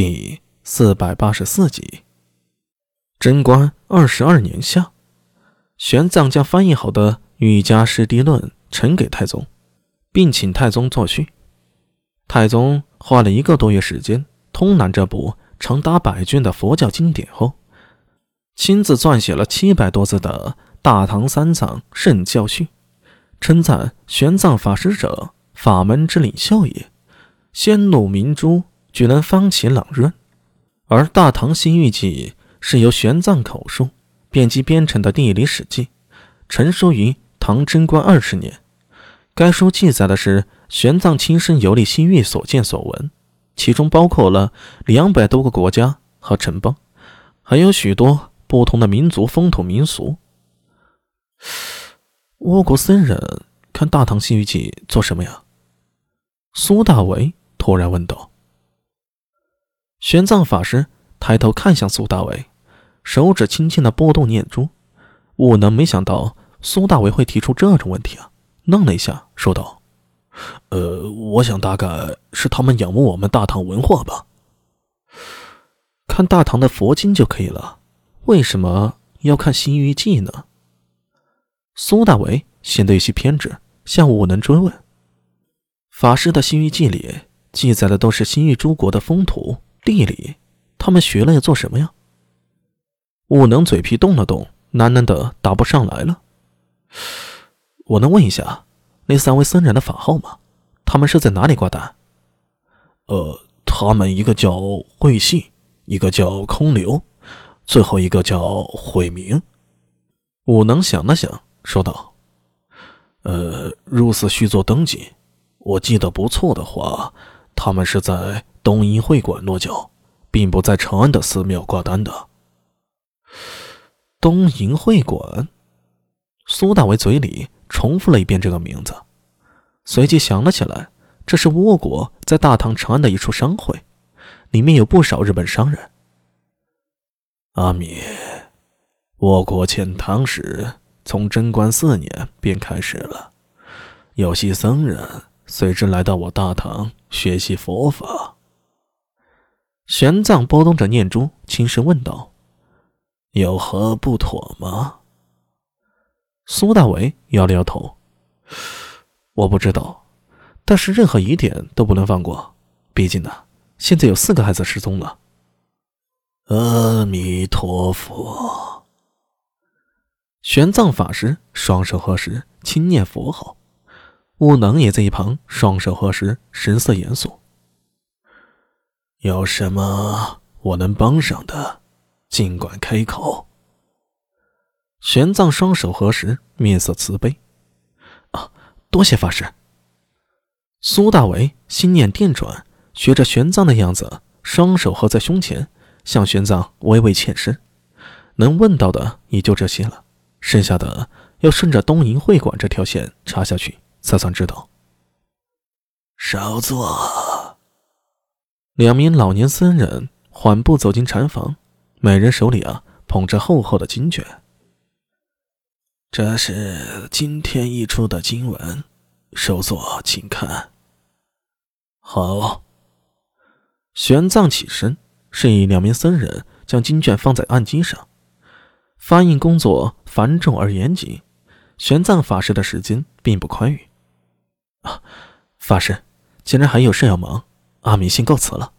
第四百八十四集。贞观二十二年夏，玄奘将翻译好的《瑜伽师地论》呈给太宗，并请太宗作序。太宗花了一个多月时间通览这部长达百卷的佛教经典后，亲自撰写了七百多字的《大唐三藏圣教序》，称赞玄奘法师者，法门之领袖也，仙怒明珠。举能方其朗润，而《大唐西域记》是由玄奘口述、编辑编成的地理史记，成书于唐贞观二十年。该书记载的是玄奘亲身游历西域所见所闻，其中包括了两百多个国家和城邦，还有许多不同的民族风土民俗。倭国僧人看《大唐西域记》做什么呀？苏大为突然问道。玄奘法师抬头看向苏大为，手指轻轻的拨动念珠。悟能没想到苏大为会提出这种问题啊，愣了一下，说道：“呃，我想大概是他们仰慕我们大唐文化吧。看大唐的佛经就可以了，为什么要看《西域记》呢？”苏大为显得有些偏执，向悟能追问：“法师的《西域记》里记载的都是西域诸国的风土。”地理，他们学了要做什么呀？悟能嘴皮动了动，喃喃的答不上来了。我能问一下，那三位僧人的法号吗？他们是在哪里挂单？呃，他们一个叫慧信，一个叫空流，最后一个叫慧明。悟能想了想，说道：“呃，入寺须做登记，我记得不错的话，他们是在。”东瀛会馆落脚，并不在长安的寺庙挂单的。东瀛会馆，苏大为嘴里重复了一遍这个名字，随即想了起来，这是倭国在大唐长安的一处商会，里面有不少日本商人。阿弥，倭国遣唐使从贞观四年便开始了，有些僧人随之来到我大唐学习佛法。玄奘拨动着念珠，轻声问道：“有何不妥吗？”苏大为摇了摇头：“我不知道，但是任何疑点都不能放过。毕竟呢，现在有四个孩子失踪了。”阿弥陀佛。玄奘法师双手合十，轻念佛号。悟能也在一旁双手合十，神色严肃。有什么我能帮上的，尽管开口。玄奘双手合十，面色慈悲。啊，多谢法师。苏大为心念电转，学着玄奘的样子，双手合在胸前，向玄奘微微欠身。能问到的也就这些了，剩下的要顺着东瀛会馆这条线查下去，才算知道。少坐。两名老年僧人缓步走进禅房，每人手里啊捧着厚厚的经卷。这是今天译出的经文，首座请看。好。玄奘起身，示意两名僧人将经卷放在案几上。翻译工作繁重而严谨，玄奘法师的时间并不宽裕。啊，法师，竟然还有事要忙。阿弥先告辞了，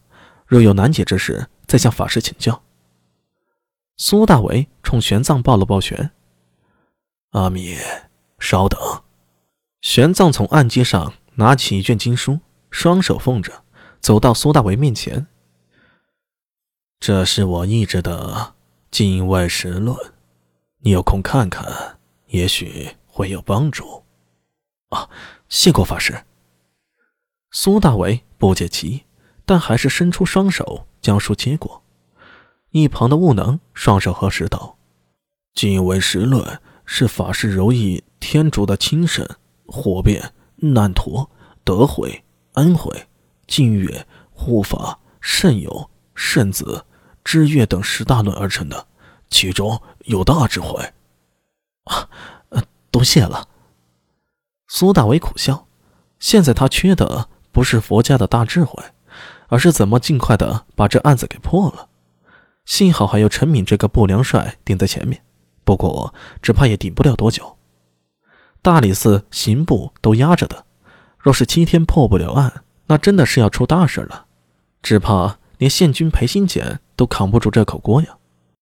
若有难解之事，再向法师请教。苏大为冲玄奘抱了抱拳。阿弥，稍等。玄奘从案几上拿起一卷经书，双手奉着，走到苏大为面前。这是我译制的《境外实论》，你有空看看，也许会有帮助。啊，谢过法师。苏大为不解其意，但还是伸出双手将书接过。一旁的悟能双手合十道：“经文实论是法师柔意天竺的亲神、火变、难陀、德慧、安慧、净月、护法、圣友、圣子、知月等十大论而成的，其中有大智慧。”啊，多谢了。苏大为苦笑，现在他缺的。不是佛家的大智慧，而是怎么尽快的把这案子给破了。幸好还有陈敏这个不良帅顶在前面，不过只怕也顶不了多久。大理寺刑部都压着的，若是七天破不了案，那真的是要出大事了。只怕连县君裴新简都扛不住这口锅呀。